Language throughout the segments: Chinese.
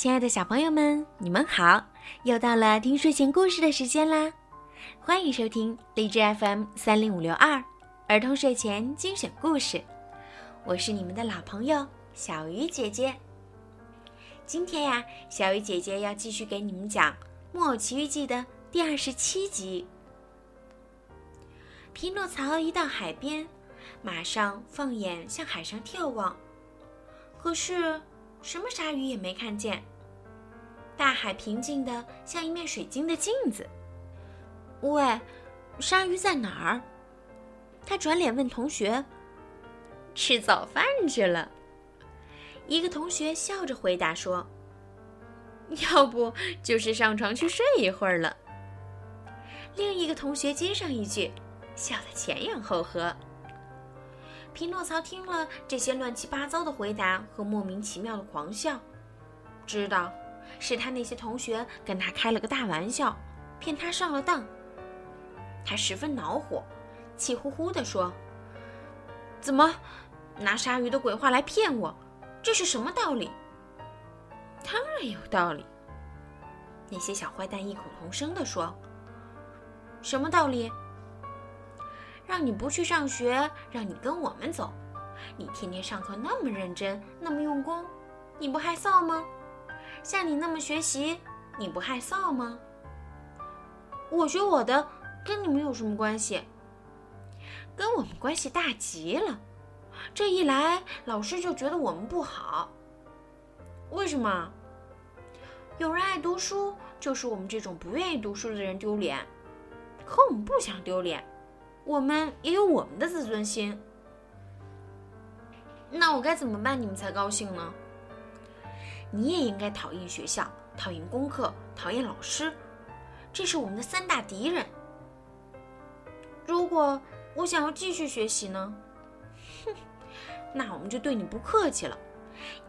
亲爱的小朋友们，你们好！又到了听睡前故事的时间啦，欢迎收听荔枝 FM 三零五六二儿童睡前精选故事，我是你们的老朋友小鱼姐姐。今天呀，小鱼姐姐要继续给你们讲《木偶奇遇记》的第二十七集。匹诺曹一到海边，马上放眼向海上眺望，可是什么鲨鱼也没看见。大海平静的像一面水晶的镜子。喂，鲨鱼在哪儿？他转脸问同学：“吃早饭去了。”一个同学笑着回答说：“要不就是上床去睡一会儿了。”另一个同学接上一句，笑得前仰后合。匹诺曹听了这些乱七八糟的回答和莫名其妙的狂笑，知道。是他那些同学跟他开了个大玩笑，骗他上了当。他十分恼火，气呼呼地说：“怎么拿鲨鱼的鬼话来骗我？这是什么道理？”当然有道理。那些小坏蛋异口同声地说：“什么道理？让你不去上学，让你跟我们走。你天天上课那么认真，那么用功，你不害臊吗？”像你那么学习，你不害臊吗？我学我的，跟你们有什么关系？跟我们关系大极了。这一来，老师就觉得我们不好。为什么？有人爱读书，就是我们这种不愿意读书的人丢脸。可我们不想丢脸，我们也有我们的自尊心。那我该怎么办，你们才高兴呢？你也应该讨厌学校，讨厌功课，讨厌老师，这是我们的三大敌人。如果我想要继续学习呢？哼，那我们就对你不客气了，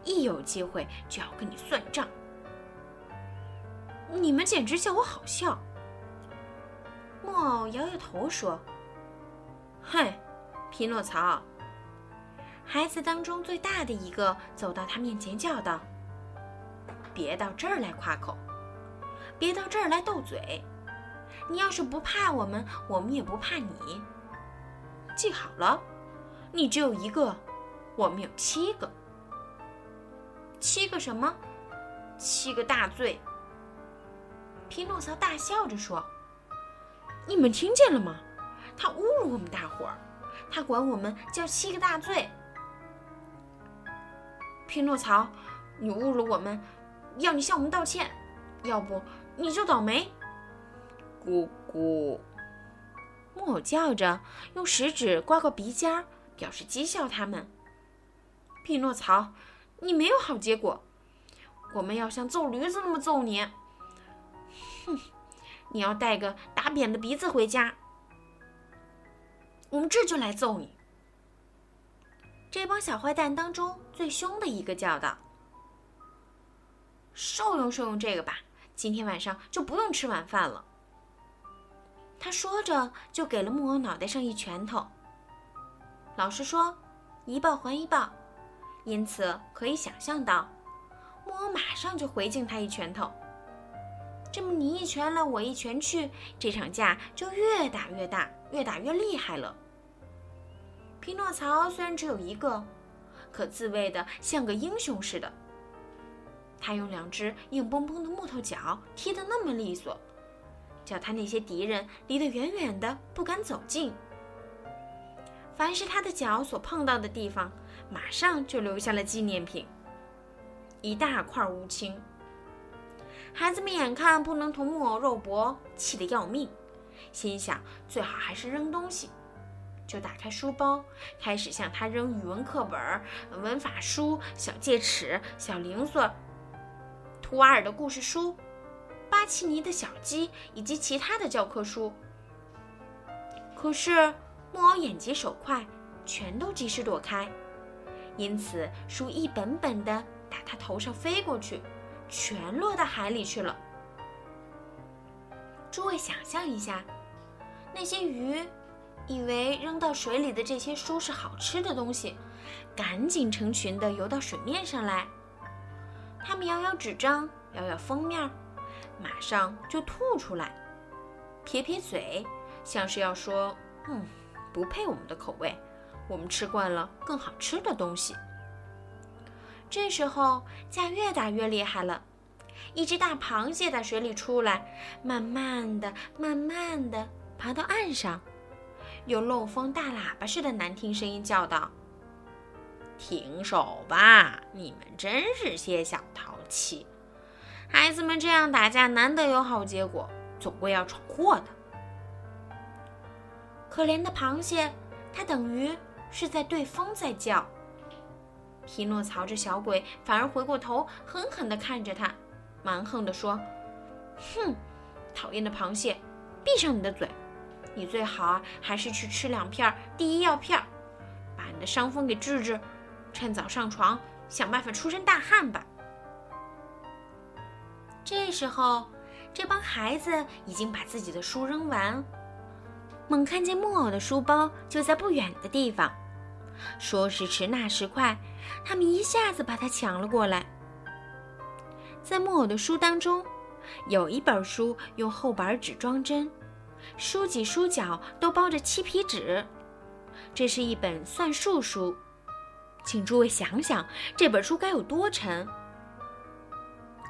一有机会就要跟你算账。你们简直叫我好笑。木偶摇摇头说：“嗨，匹诺曹。”孩子当中最大的一个走到他面前叫道。别到这儿来夸口，别到这儿来斗嘴。你要是不怕我们，我们也不怕你。记好了，你只有一个，我们有七个。七个什么？七个大罪。匹诺曹大笑着说：“你们听见了吗？他侮辱我们大伙儿，他管我们叫七个大罪。匹诺曹，你侮辱我们。”要你向我们道歉，要不你就倒霉。咕咕，木偶叫着，用食指刮刮鼻尖，表示讥笑他们。匹诺曹，你没有好结果，我们要像揍驴子那么揍你。哼，你要带个打扁的鼻子回家，我们这就来揍你。这帮小坏蛋当中最凶的一个叫道。受用受用这个吧，今天晚上就不用吃晚饭了。他说着，就给了木偶脑袋上一拳头。老实说：“一报还一报。”因此可以想象到，木偶马上就回敬他一拳头。这么你一拳来，我一拳去，这场架就越打越大，越打越厉害了。匹诺曹虽然只有一个，可自卫的像个英雄似的。他用两只硬邦邦的木头脚踢得那么利索，叫他那些敌人离得远远的，不敢走近。凡是他的脚所碰到的地方，马上就留下了纪念品——一大块乌青。孩子们眼看不能同木偶肉搏，气得要命，心想最好还是扔东西，就打开书包，开始向他扔语文课本、文法书、小戒尺、小零碎。图瓦尔的故事书、巴奇尼的小鸡以及其他的教科书，可是木偶眼疾手快，全都及时躲开，因此书一本本的打他头上飞过去，全落到海里去了。诸位想象一下，那些鱼以为扔到水里的这些书是好吃的东西，赶紧成群的游到水面上来。他们摇摇纸张，摇摇封面，马上就吐出来，撇撇嘴，像是要说：“嗯，不配我们的口味，我们吃惯了更好吃的东西。”这时候架越打越厉害了，一只大螃蟹在水里出来，慢慢的、慢慢的爬到岸上，用漏风大喇叭似的难听声音叫道。停手吧！你们真是些小淘气，孩子们这样打架难得有好结果，总归要闯祸的。可怜的螃蟹，它等于是在对风在叫。匹诺曹这小鬼反而回过头，狠狠地看着他，蛮横地说：“哼，讨厌的螃蟹，闭上你的嘴！你最好啊，还是去吃两片第一药片，把你的伤风给治治。”趁早上床，想办法出身大汗吧。这时候，这帮孩子已经把自己的书扔完，猛看见木偶的书包就在不远的地方，说时迟，那时快，他们一下子把它抢了过来。在木偶的书当中，有一本书用厚板纸装帧，书脊书角都包着漆皮纸，这是一本算术书。请诸位想想，这本书该有多沉！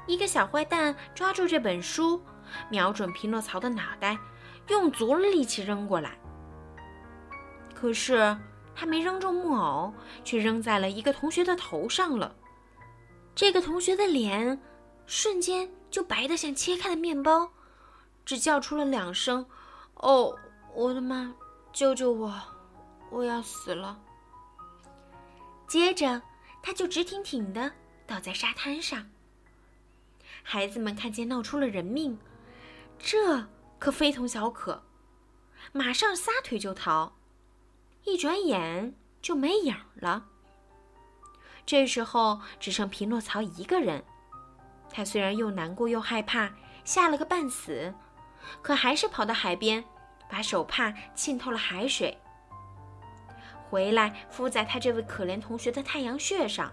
一个小坏蛋抓住这本书，瞄准匹诺曹的脑袋，用足了力气扔过来。可是他没扔中木偶，却扔在了一个同学的头上了。这个同学的脸瞬间就白得像切开的面包，只叫出了两声：“哦，我的妈！救救我！我要死了！”接着，他就直挺挺地倒在沙滩上。孩子们看见闹出了人命，这可非同小可，马上撒腿就逃，一转眼就没影了。这时候只剩匹诺曹一个人，他虽然又难过又害怕，吓了个半死，可还是跑到海边，把手帕浸透了海水。回来敷在他这位可怜同学的太阳穴上。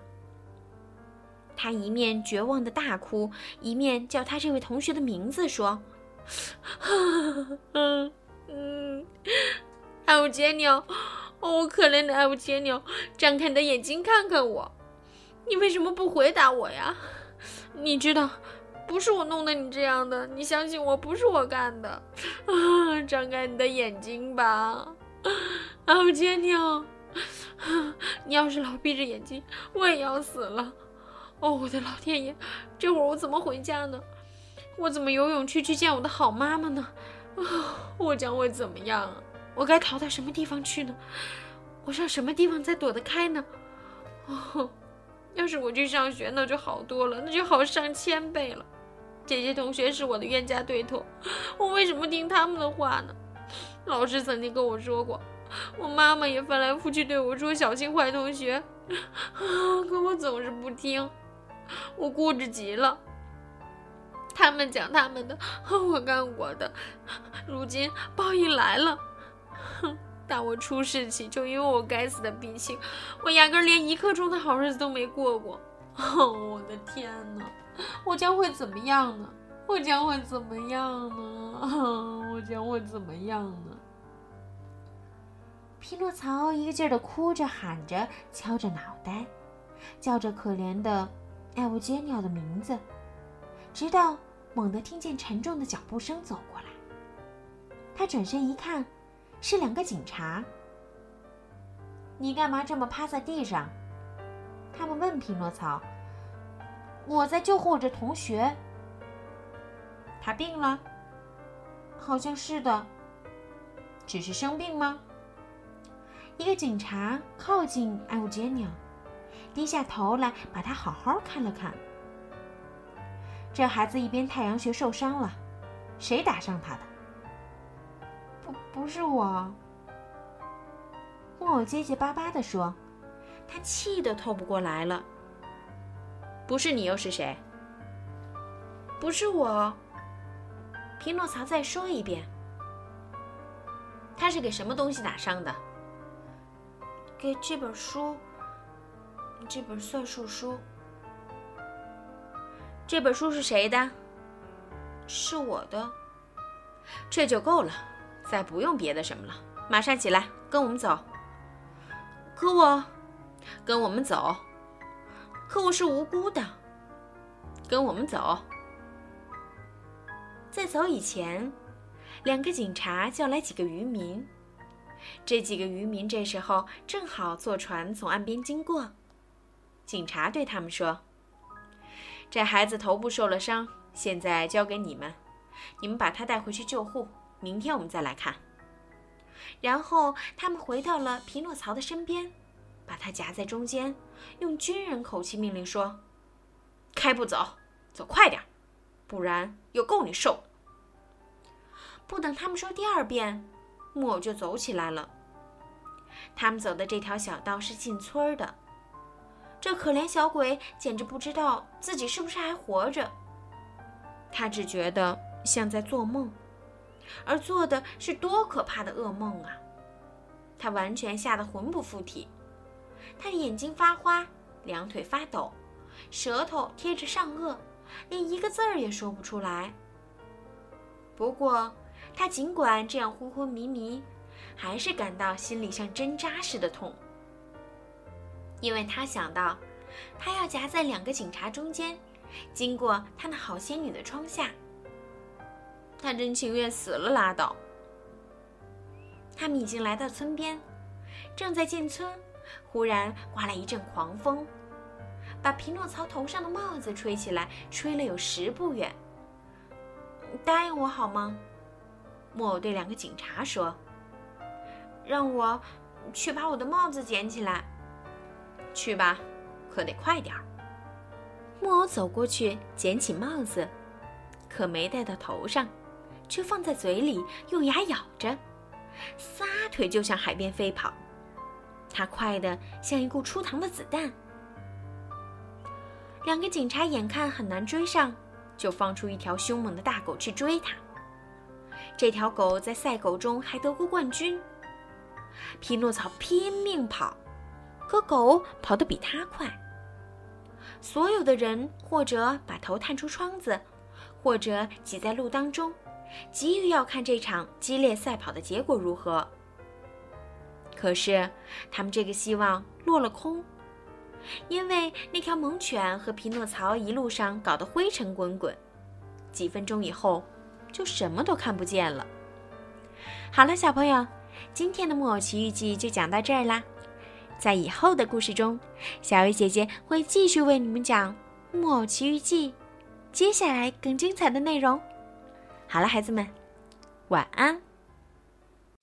他一面绝望的大哭，一面叫他这位同学的名字，说：“嗯嗯，艾乌杰纽，哦，可怜的艾乌杰纽，张开你的眼睛看看我，你为什么不回答我呀？你知道，不是我弄得你这样的，你相信我，不是我干的。啊，张开你的眼睛吧。”奥杰尼奥，你要是老闭着眼睛，我也要死了。哦，我的老天爷，这会儿我怎么回家呢？我怎么有勇气去见我的好妈妈呢？啊，我将会怎么样？我该逃到什么地方去呢？我上什么地方才躲得开呢？哦，要是我去上学，那就好多了，那就好上千倍了。这些同学是我的冤家对头，我为什么听他们的话呢？老师曾经跟我说过，我妈妈也翻来覆去对我说“小心坏同学”，可我总是不听，我固执极了。他们讲他们的，我干我的。如今报应来了，哼！打我出事起，就因为我该死的脾气，我压根连一刻钟的好日子都没过过。哦，我的天哪！我将会怎么样呢？我将会怎么样呢？我将会怎么样呢？匹诺曹一个劲儿的哭着、喊着、敲着脑袋，叫着可怜的艾乌杰鸟的名字，直到猛地听见沉重的脚步声走过来。他转身一看，是两个警察。你干嘛这么趴在地上？他们问匹诺曹。我在救护着同学。他病了？好像是的。只是生病吗？一个警察靠近艾乌杰尼亚，低下头来把他好好看了看。这孩子一边太阳穴受伤了，谁打伤他的？不，不是我。木偶结结巴巴地说，他气得透不过来了。不是你又是谁？不是我。匹诺曹再说一遍。他是给什么东西打伤的？给这本书，这本算术书。这本书是谁的？是我的。这就够了，再不用别的什么了。马上起来，跟我们走。可我，跟我们走。可我是无辜的。跟我们走。在走以前，两个警察叫来几个渔民。这几个渔民这时候正好坐船从岸边经过。警察对他们说：“这孩子头部受了伤，现在交给你们，你们把他带回去救护。明天我们再来看。”然后他们回到了匹诺曹的身边，把他夹在中间，用军人口气命令说：“开步走，走快点，不然有够你受。”不等他们说第二遍，木偶就走起来了。他们走的这条小道是进村的。这可怜小鬼简直不知道自己是不是还活着，他只觉得像在做梦。而做的是多可怕的噩梦啊！他完全吓得魂不附体，他的眼睛发花，两腿发抖，舌头贴着上颚，连一个字儿也说不出来。不过，他尽管这样昏昏迷迷，还是感到心里像针扎似的痛，因为他想到，他要夹在两个警察中间，经过他那好仙女的窗下。他真情愿死了拉倒。他们已经来到村边，正在进村，忽然刮来一阵狂风，把匹诺曹头上的帽子吹起来，吹了有十步远。答应我好吗？木偶对两个警察说：“让我去把我的帽子捡起来。”去吧，可得快点儿。木偶走过去捡起帽子，可没戴到头上。却放在嘴里，用牙咬着，撒腿就向海边飞跑。他快得像一股出膛的子弹。两个警察眼看很难追上，就放出一条凶猛的大狗去追他。这条狗在赛狗中还得过冠军。匹诺曹拼命跑，可狗跑得比他快。所有的人或者把头探出窗子，或者挤在路当中。急于要看这场激烈赛跑的结果如何。可是，他们这个希望落了空，因为那条猛犬和匹诺曹一路上搞得灰尘滚滚，几分钟以后，就什么都看不见了。好了，小朋友，今天的《木偶奇遇记》就讲到这儿啦。在以后的故事中，小薇姐姐会继续为你们讲《木偶奇遇记》，接下来更精彩的内容。好了，孩子们，晚安。